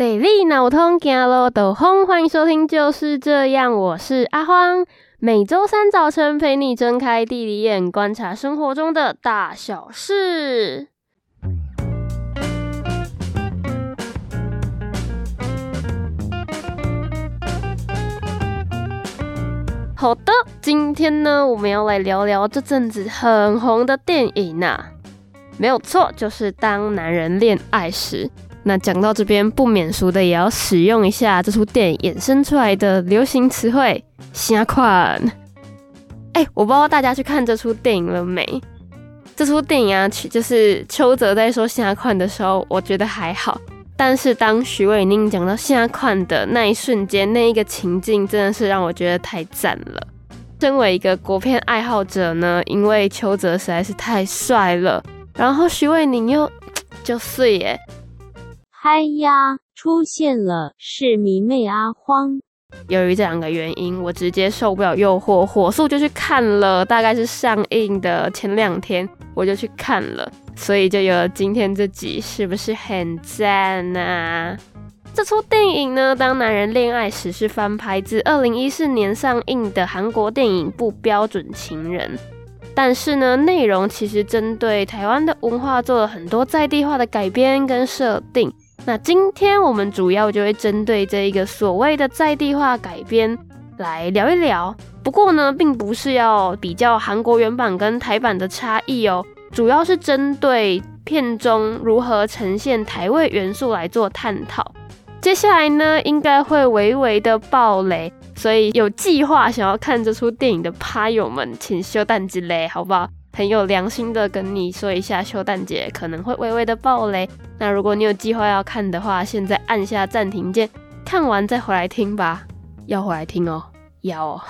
地理脑通行路都风，欢迎收听就是这样，我是阿荒，每周三早晨陪你睁开地理眼，观察生活中的大小事。好的，今天呢，我们要来聊聊这阵子很红的电影呐、啊，没有错，就是《当男人恋爱时》。那讲到这边，不免俗的也要使用一下这出电影衍生出来的流行词汇“啥款”。哎，我不知道大家去看这出电影了没？这出电影啊，就是邱泽在说“啥款”的时候，我觉得还好。但是当徐伟宁讲到“啥款”的那一瞬间，那一个情境真的是让我觉得太赞了。身为一个国片爱好者呢，因为邱泽实在是太帅了，然后徐伟宁又就碎耶。嗨呀，出现了，是迷妹阿荒。由于这两个原因，我直接受不了诱惑，火速就去看了。大概是上映的前两天，我就去看了，所以就有了今天这集，是不是很赞啊？这出电影呢，《当男人恋爱时》是翻拍自二零一四年上映的韩国电影《不标准情人》，但是呢，内容其实针对台湾的文化做了很多在地化的改编跟设定。那今天我们主要就会针对这一个所谓的在地化改编来聊一聊。不过呢，并不是要比较韩国原版跟台版的差异哦，主要是针对片中如何呈现台味元素来做探讨。接下来呢，应该会微微的爆雷，所以有计划想要看这出电影的趴友们，请修弹几雷，好不好？很有良心的跟你说一下，修蛋姐可能会微微的爆雷。那如果你有计划要看的话，现在按下暂停键，看完再回来听吧。要回来听哦，要哦。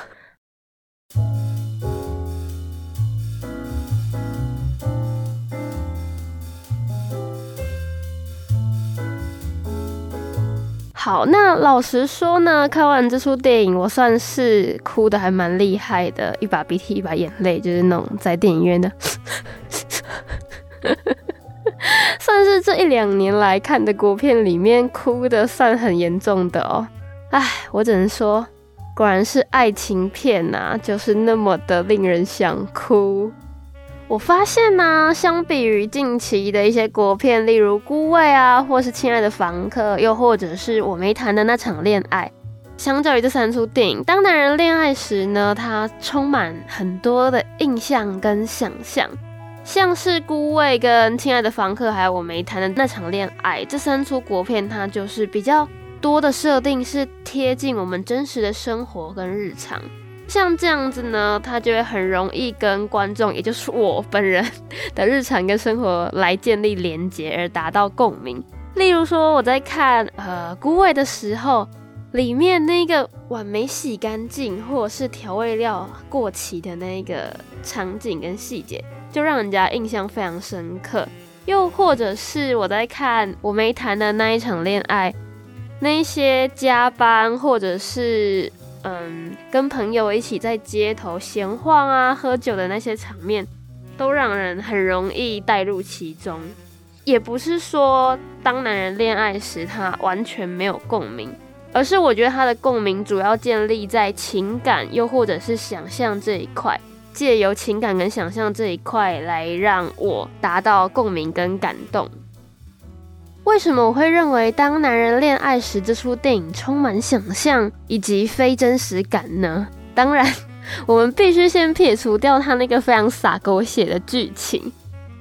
好，那老实说呢，看完这出电影，我算是哭得还蛮厉害的，一把鼻涕一把眼泪，就是那种在电影院的，算是这一两年来看的国片里面哭得算很严重的哦。唉，我只能说，果然是爱情片呐，就是那么的令人想哭。我发现呢、相比于近期的一些国片，例如《孤味》啊，或是《亲爱的房客》，又或者是我没谈的那场恋爱，相较于这三出电影，当男人恋爱时呢，它充满很多的印象跟想象，像是《孤味》跟《亲爱的房客》，还有我没谈的那场恋爱，这三出国片，它就是比较多的设定是贴近我们真实的生活跟日常。像这样子呢，他就会很容易跟观众，也就是我本人的日常跟生活来建立连结，而达到共鸣。例如说，我在看呃《孤味》的时候，里面那个碗没洗干净，或者是调味料过期的那个场景跟细节，就让人家印象非常深刻。又或者是我在看我没谈的那一场恋爱，那些加班或者是。嗯，跟朋友一起在街头闲晃啊、喝酒的那些场面，都让人很容易带入其中。也不是说当男人恋爱时他完全没有共鸣，而是我觉得他的共鸣主要建立在情感，又或者是想象这一块，借由情感跟想象这一块来让我达到共鸣跟感动。为什么我会认为《当男人恋爱时》这出电影充满想象以及非真实感呢？当然，我们必须先撇除掉他那个非常洒狗血的剧情。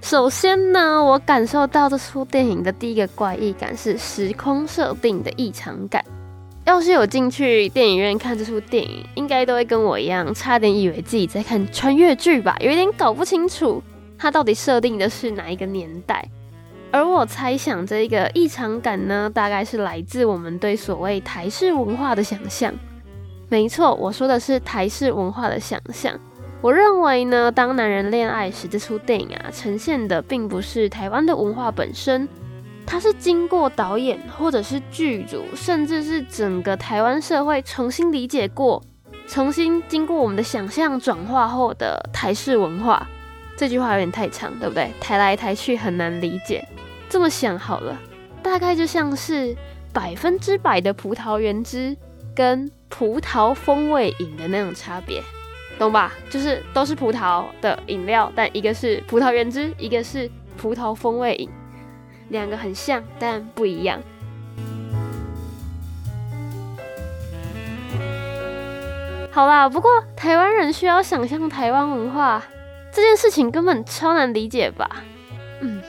首先呢，我感受到这出电影的第一个怪异感是时空设定的异常感。要是有进去电影院看这出电影，应该都会跟我一样，差点以为自己在看穿越剧吧，有点搞不清楚它到底设定的是哪一个年代。而我猜想，这个异常感呢，大概是来自我们对所谓台式文化的想象。没错，我说的是台式文化的想象。我认为呢，当男人恋爱时，这出电影啊，呈现的并不是台湾的文化本身，它是经过导演或者是剧组，甚至是整个台湾社会重新理解过，重新经过我们的想象转化后的台式文化。这句话有点太长，对不对？抬来抬去很难理解。这么想好了，大概就像是百分之百的葡萄原汁跟葡萄风味饮的那种差别，懂吧？就是都是葡萄的饮料，但一个是葡萄原汁，一个是葡萄风味饮，两个很像但不一样。好啦，不过台湾人需要想象台湾文化这件事情根本超难理解吧？嗯，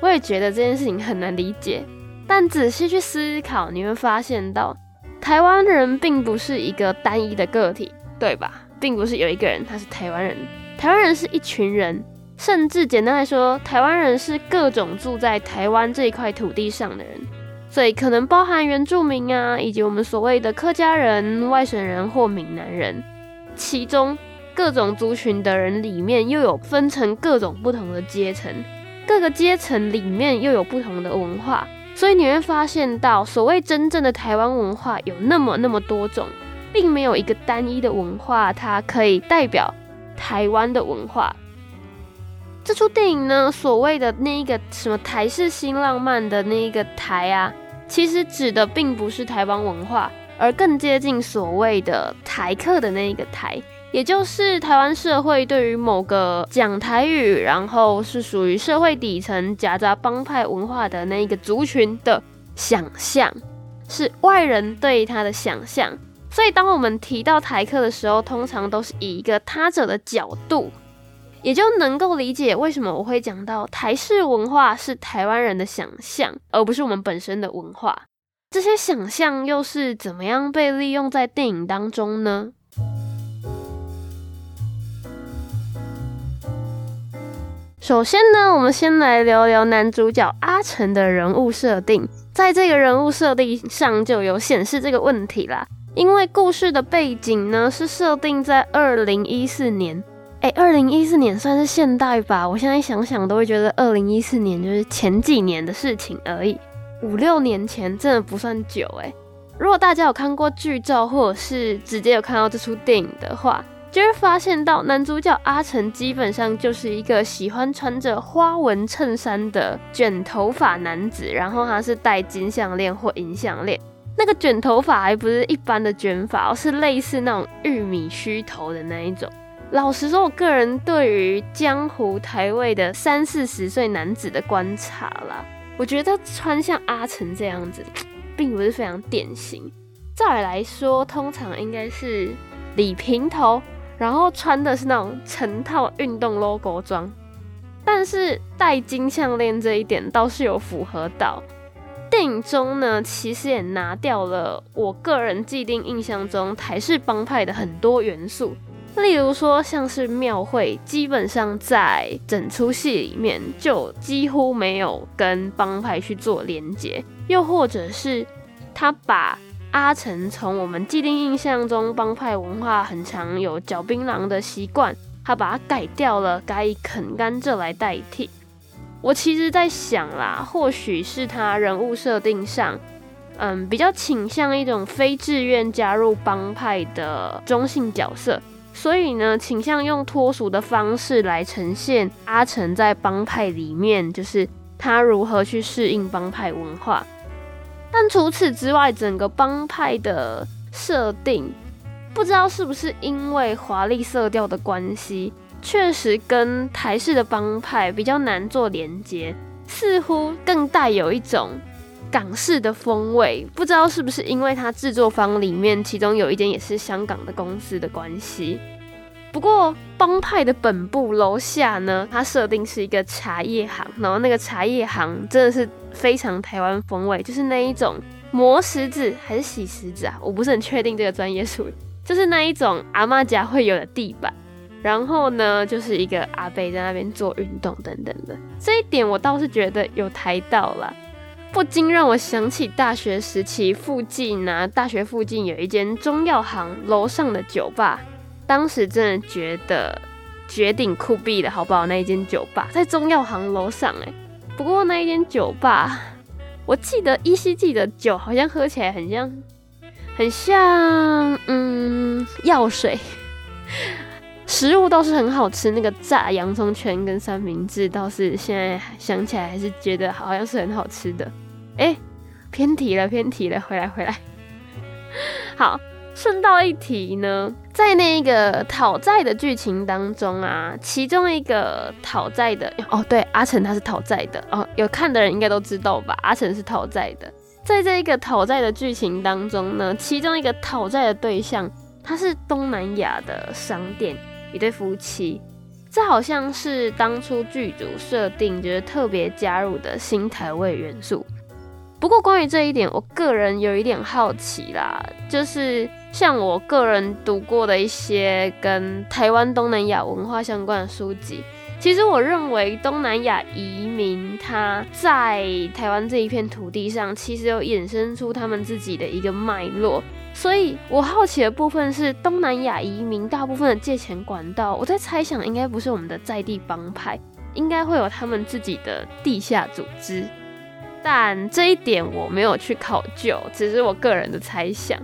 我也觉得这件事情很难理解。但仔细去思考，你会发现到台湾人并不是一个单一的个体，对吧？并不是有一个人他是台湾人，台湾人是一群人，甚至简单来说，台湾人是各种住在台湾这一块土地上的人。所以可能包含原住民啊，以及我们所谓的客家人、外省人或闽南人，其中各种族群的人里面又有分成各种不同的阶层，各个阶层里面又有不同的文化，所以你会发现到所谓真正的台湾文化有那么那么多种，并没有一个单一的文化，它可以代表台湾的文化。这出电影呢，所谓的那一个什么台式新浪漫的那一个台啊，其实指的并不是台湾文化，而更接近所谓的台客的那一个台，也就是台湾社会对于某个讲台语，然后是属于社会底层夹杂帮派文化的那一个族群的想象，是外人对他的想象。所以当我们提到台客的时候，通常都是以一个他者的角度。也就能够理解为什么我会讲到台式文化是台湾人的想象，而不是我们本身的文化。这些想象又是怎么样被利用在电影当中呢？首先呢，我们先来聊聊男主角阿成的人物设定。在这个人物设定上就有显示这个问题啦，因为故事的背景呢是设定在二零一四年。哎，二零一四年算是现代吧？我现在想想都会觉得二零一四年就是前几年的事情而已，五六年前真的不算久哎。如果大家有看过剧照，或者是直接有看到这出电影的话，就会发现到男主角阿成基本上就是一个喜欢穿着花纹衬衫的卷头发男子，然后他是戴金项链或银项链，那个卷头发还不是一般的卷发，是类似那种玉米须头的那一种。老实说，我个人对于江湖台味的三四十岁男子的观察啦，我觉得穿像阿成这样子，并不是非常典型。照理来说，通常应该是理平头，然后穿的是那种成套运动 logo 装。但是戴金项链这一点倒是有符合到。电影中呢，其实也拿掉了我个人既定印象中台式帮派的很多元素。例如说，像是庙会，基本上在整出戏里面就几乎没有跟帮派去做连结，又或者是他把阿成从我们既定印象中帮派文化很常有嚼槟榔的习惯，他把它改掉了，改以啃甘蔗来代替。我其实在想啦，或许是他人物设定上，嗯，比较倾向一种非自愿加入帮派的中性角色。所以呢，倾向用脱俗的方式来呈现阿成在帮派里面，就是他如何去适应帮派文化。但除此之外，整个帮派的设定，不知道是不是因为华丽色调的关系，确实跟台式的帮派比较难做连接，似乎更带有一种港式的风味。不知道是不是因为它制作方里面其中有一间也是香港的公司的关系。不过帮派的本部楼下呢，它设定是一个茶叶行，然后那个茶叶行真的是非常台湾风味，就是那一种磨石子还是洗石子啊，我不是很确定这个专业术语，就是那一种阿妈家会有的地板，然后呢就是一个阿贝在那边做运动等等的，这一点我倒是觉得有台到了，不禁让我想起大学时期附近啊，大学附近有一间中药行楼上的酒吧。当时真的觉得绝顶酷毙的好不好？那一间酒吧在中药行楼上哎，不过那一间酒吧，我记得依稀记得酒好像喝起来很像，很像嗯药水。食物倒是很好吃，那个炸洋葱圈跟三明治倒是现在想起来还是觉得好像是很好吃的。哎，偏题了，偏题了，回来回来。好，顺道一提呢，在那个讨债的剧情当中啊，其中一个讨债的哦，对，阿成他是讨债的哦，有看的人应该都知道吧？阿成是讨债的，在这一个讨债的剧情当中呢，其中一个讨债的对象，他是东南亚的商店一对夫妻。这好像是当初剧组设定就是特别加入的新台味元素。不过关于这一点，我个人有一点好奇啦，就是像我个人读过的一些跟台湾东南亚文化相关的书籍，其实我认为东南亚移民他在台湾这一片土地上，其实有衍生出他们自己的一个脉络。所以我好奇的部分是东南亚移民大部分的借钱管道，我在猜想应该不是我们的在地帮派，应该会有他们自己的地下组织，但这一点我没有去考究，只是我个人的猜想。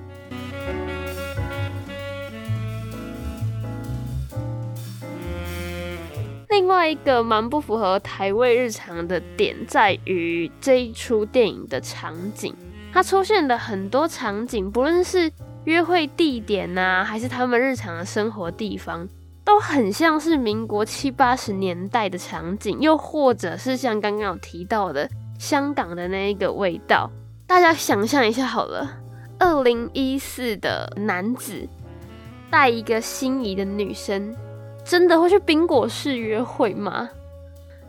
另外一个蛮不符合台味日常的点，在于这一出电影的场景。它出现的很多场景，不论是约会地点呐、啊，还是他们日常的生活地方，都很像是民国七八十年代的场景，又或者是像刚刚有提到的香港的那一个味道。大家想象一下好了，二零一四的男子带一个心仪的女生，真的会去冰果室约会吗？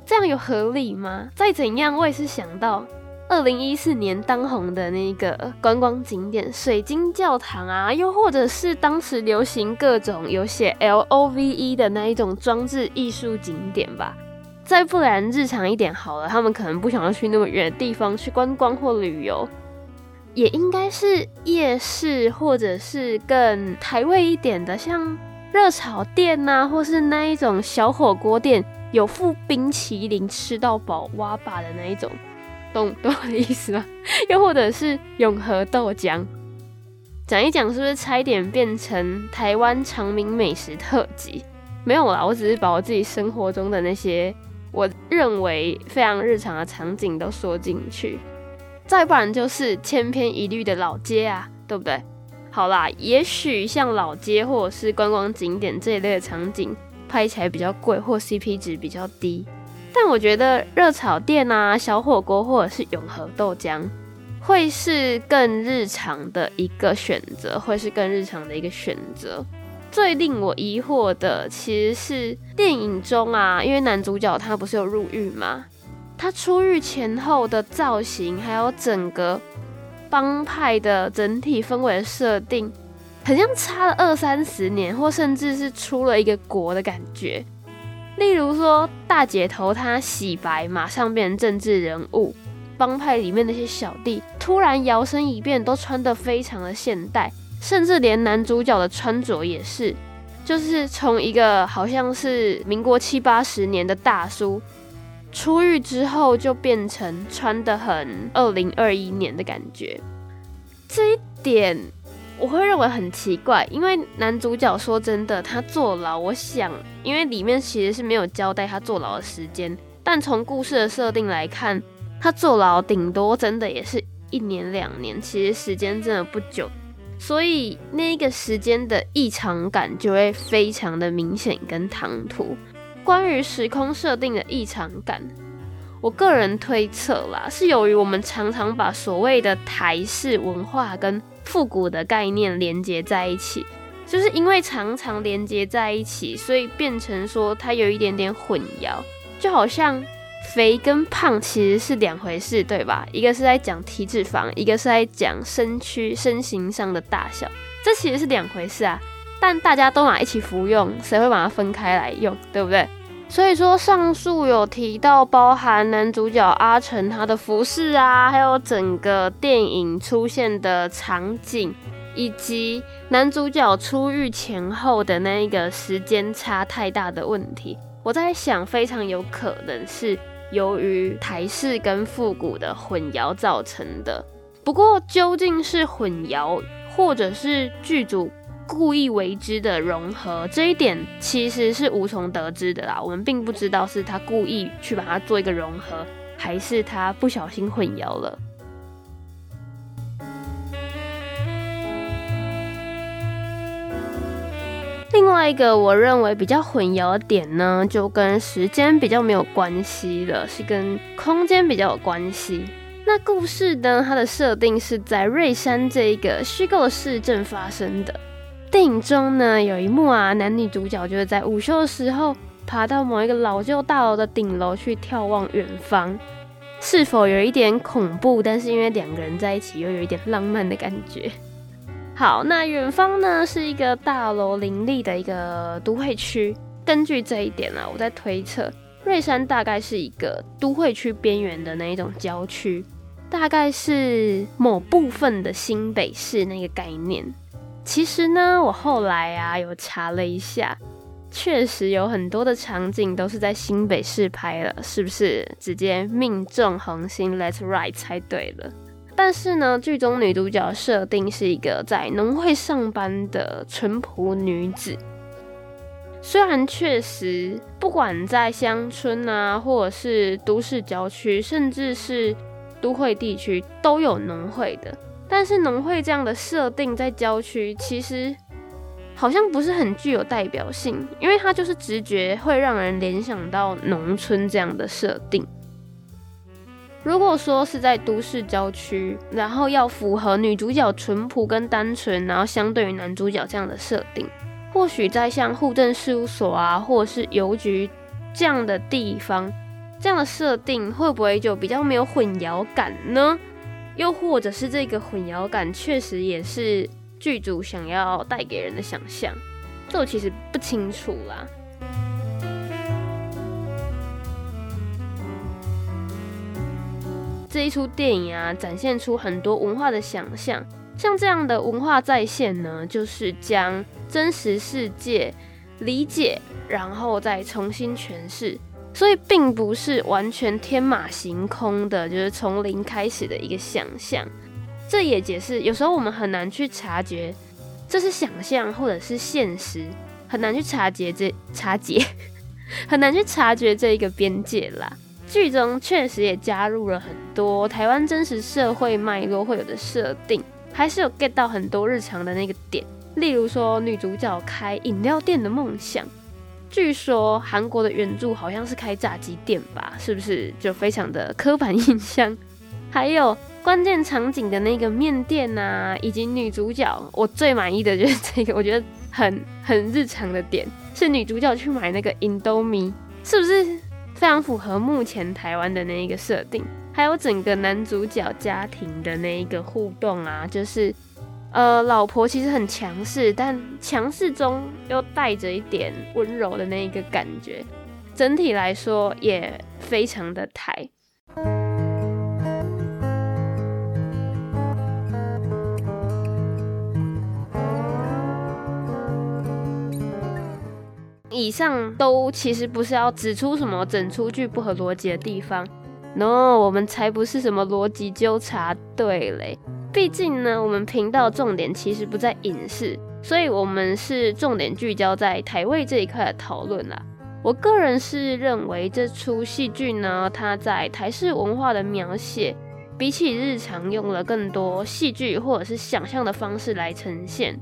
这样有合理吗？再怎样，我也是想到。二零一四年当红的那个观光景点水晶教堂啊，又或者是当时流行各种有写 L O V E 的那一种装置艺术景点吧。再不然日常一点好了，他们可能不想要去那么远的地方去观光或旅游，也应该是夜市或者是更台味一点的，像热炒店呐、或是那一种小火锅店，有附冰淇淋吃到饱挖吧的那一种。懂懂我的意思吗？又或者是永和豆浆，讲一讲是不是差一点变成台湾常民美食特辑？没有啦，我只是把我自己生活中的那些我认为非常日常的场景都说进去。再不然就是千篇一律的老街啊，对不对？好啦，也许像老街或者是观光景点这一类的场景，拍起来比较贵或 CP 值比较低。但我觉得热炒店啊、小火锅或者是永和豆浆，会是更日常的一个选择，会是更日常的一个选择。最令我疑惑的其实是电影中啊，因为男主角他不是有入狱吗？他出狱前后的造型，还有整个帮派的整体氛围设定，很像差了二三十年，或甚至是出了一个国的感觉。例如说，大姐头她洗白，马上变成政治人物；帮派里面那些小弟突然摇身一变，都穿得非常的现代，甚至连男主角的穿着也是，就是从一个好像是民国七八十年的大叔，出狱之后就变成穿得很二零二一年的感觉，这一点。我会认为很奇怪，因为男主角说真的，他坐牢，我想，因为里面其实是没有交代他坐牢的时间，但从故事的设定来看，他坐牢顶多真的也是一年两年，其实时间真的不久，所以那个时间的异常感就会非常的明显跟唐突。关于时空设定的异常感，我个人推测啦，是由于我们常常把所谓的台式文化跟复古的概念连接在一起，就是因为常常连接在一起，所以变成说它有一点点混淆，就好像肥跟胖其实是两回事，对吧？一个是在讲体脂肪，一个是在讲身躯身形上的大小，这其实是两回事啊。但大家都拿一起服用，谁会把它分开来用，对不对？所以说，上述有提到包含男主角阿成他的服饰啊，还有整个电影出现的场景，以及男主角出狱前后的那一个时间差太大的问题，我在想，非常有可能是由于台式跟复古的混淆造成的。不过，究竟是混淆，或者是剧组故意为之的融合这一点其实是无从得知的啦我们并不知道是他故意去把它做一个融合还是他不小心混淆了。另外一个我认为比较混淆的点呢就跟时间比较没有关系了是跟空间比较有关系。那故事呢它的设定是在瑞山这一个虚构的市镇发生的。电影中呢，有一幕啊，男女主角就是在午休的时候，爬到某一个老旧大楼的顶楼去眺望远方，是否有一点恐怖？但是因为两个人在一起，又有一点浪漫的感觉。好，那远方呢，是一个大楼林立的一个都会区。根据这一点啊，我在推测，瑞山大概是一个都会区边缘的那一种郊区，大概是某部分的新北市那个概念。其实呢，我后来啊有查了一下。确实有很多的场景都是在新北市拍了，是不是直接命中恒星？Let's right，猜对了。但是呢，剧中女主角设定是一个在农会上班的淳朴女子。虽然确实，不管在乡村啊，或者是都市郊区，甚至是都会地区，都有农会的。但是农会这样的设定在郊区，其实。好像不是很具有代表性，因为它就是直觉会让人联想到农村这样的设定。如果说是在都市郊区，然后要符合女主角淳朴跟单纯，然后相对于男主角这样的设定，或许在像户政事务所啊，或者是邮局这样的地方，这样的设定会不会就比较没有混淆感呢？又或者是这个混淆感确实也是。剧组想要带给人的想象，这我其实不清楚啦。这一出电影啊，展现出很多文化的想象，像这样的文化再现呢，就是将真实世界理解，然后再重新诠释，所以并不是完全天马行空的，就是从零开始的一个想象。这也解释，有时候我们很难去察觉这是想象或者是现实，很难去察觉这察觉，很难去察觉这一个边界啦。剧中确实也加入了很多台湾真实社会脉络会有的设定，还是有 get 到很多日常的那个点。例如说女主角开饮料店的梦想，据说韩国的原著好像是开炸鸡店吧，是不是就非常的刻板印象？还有。关键场景的那个面店呐、啊，以及女主角，我最满意的就是 这个，我觉得很很日常的点，是女主角去买那个 Indomie，是不是非常符合目前台湾的那一个设定？还有整个男主角家庭的那一个互动啊，就是呃，老婆其实很强势，但强势中又带着一点温柔的那一个感觉，整体来说也非常的台。以上都其实不是要指出什么整出剧不合逻辑的地方，no，我们才不是什么逻辑纠察队嘞。毕竟呢，我们频道重点其实不在影视，所以我们是重点聚焦在台味这一块的讨论啦。我个人是认为这出戏剧呢，它在台式文化的描写，比起日常用了更多戏剧或者是想象的方式来呈现。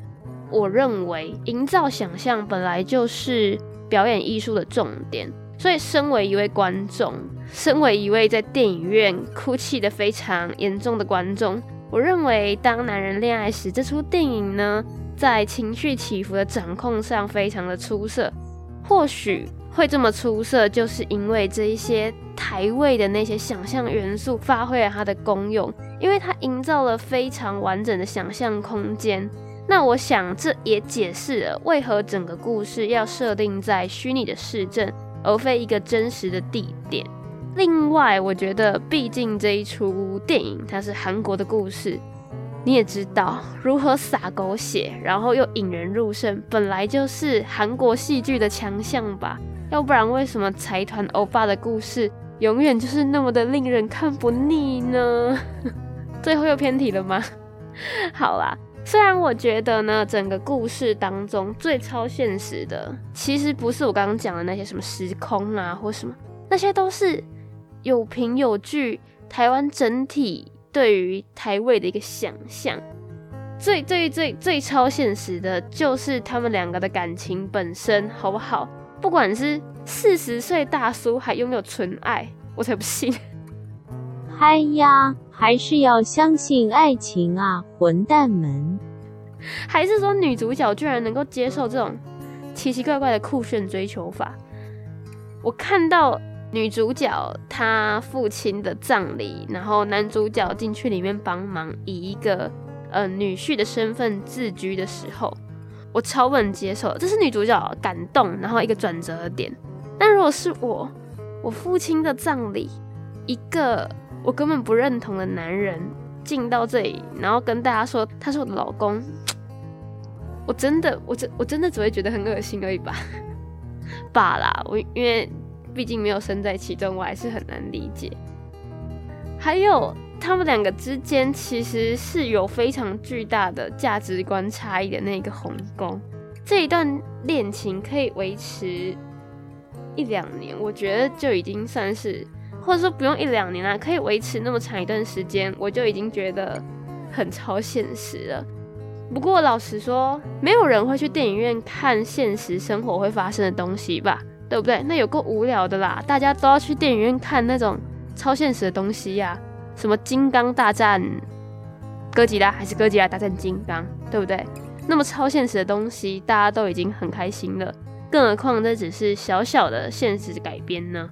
我认为营造想象本来就是表演艺术的重点，所以身为一位观众，身为一位在电影院哭泣的非常严重的观众，我认为《当男人恋爱时》这出电影呢，在情绪起伏的掌控上非常的出色。或许会这么出色，就是因为这一些台味的那些想象元素发挥了它的功用，因为它营造了非常完整的想象空间。那我想，这也解释了为何整个故事要设定在虚拟的市镇，而非一个真实的地点。另外，我觉得，毕竟这一出电影它是韩国的故事，你也知道，如何撒狗血，然后又引人入胜，本来就是韩国戏剧的强项吧？要不然，为什么财团欧巴的故事永远就是那么的令人看不腻呢？最后又偏题了吗？好啦。虽然我觉得呢，整个故事当中最超现实的，其实不是我刚刚讲的那些什么时空啊，或什么，那些都是有凭有据，台湾整体对于台味的一个想象。最最最最超现实的，就是他们两个的感情本身，好不好？不管是四十岁大叔还拥有纯爱，我才不信。嗨呀，还是要相信爱情啊，混蛋们！还是说女主角居然能够接受这种奇奇怪怪的酷炫追求法？我看到女主角她父亲的葬礼，然后男主角进去里面帮忙，以一个呃女婿的身份自居的时候，我超不能接受，这是女主角感动，然后一个转折点。但如果是我，我父亲的葬礼，一个。我根本不认同的男人进到这里，然后跟大家说他是我的老公，我真的，我真，我真的只会觉得很恶心而已吧，罢啦。我因为毕竟没有身在其中，我还是很难理解。还有他们两个之间其实是有非常巨大的价值观差异的那个鸿沟，这一段恋情可以维持一两年，我觉得就已经算是。或者说不用一两年啦，可以维持那么长一段时间，我就已经觉得很超现实了。不过老实说，没有人会去电影院看现实生活会发生的东西吧？对不对？那有够无聊的啦！大家都要去电影院看那种超现实的东西呀，什么金刚大战哥吉拉，还是哥吉拉大战金刚，对不对？那么超现实的东西，大家都已经很开心了，更何况这只是小小的现实改编呢？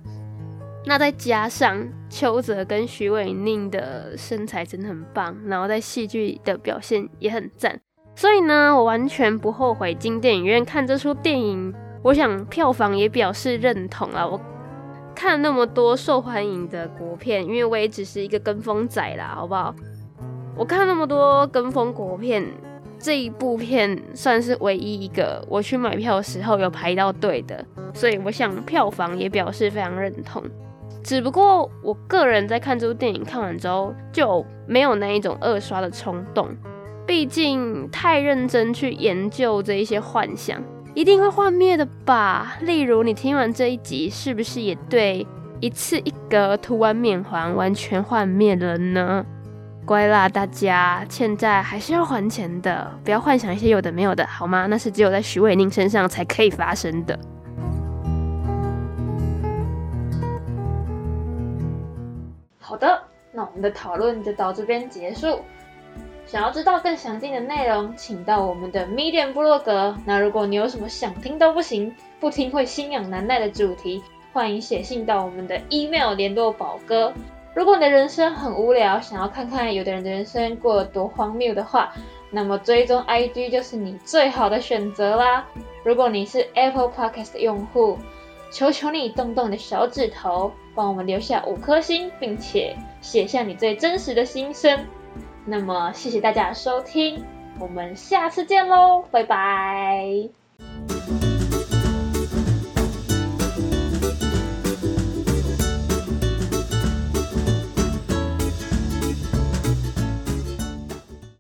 那再加上邱泽跟许伟宁的身材真的很棒，然后在戏剧的表现也很赞，所以呢，我完全不后悔进电影院看这出电影。我想票房也表示认同啊！我看那么多受欢迎的国片，因为我也只是一个跟风仔啦，好不好？我看那么多跟风国片，这一部片算是唯一一个我去买票的时候有排到队的，所以我想票房也表示非常认同。只不过我个人在看这部电影看完之后，就没有那一种二刷的冲动。毕竟太认真去研究这一些幻想，一定会幻灭的吧？例如你听完这一集，是不是也对一次一格涂完面环完全幻灭了呢？乖啦，大家欠债还是要还钱的，不要幻想一些有的没有的，好吗？那是只有在许玮宁身上才可以发生的。好的，那我们的讨论就到这边结束。想要知道更详尽的内容，请到我们的 Medium 部落格。那如果你有什么想听都不行、不听会心痒难耐的主题，欢迎写信到我们的 email 联络宝哥。如果你的人生很无聊，想要看看有的人的人生过得多荒谬的话，那么追踪 IG 就是你最好的选择啦。如果你是 Apple Podcast 的用户，求求你动动你的小指头。帮我们留下五颗星，并且写下你最真实的心声。那么谢谢大家收听我们下次见喽拜拜。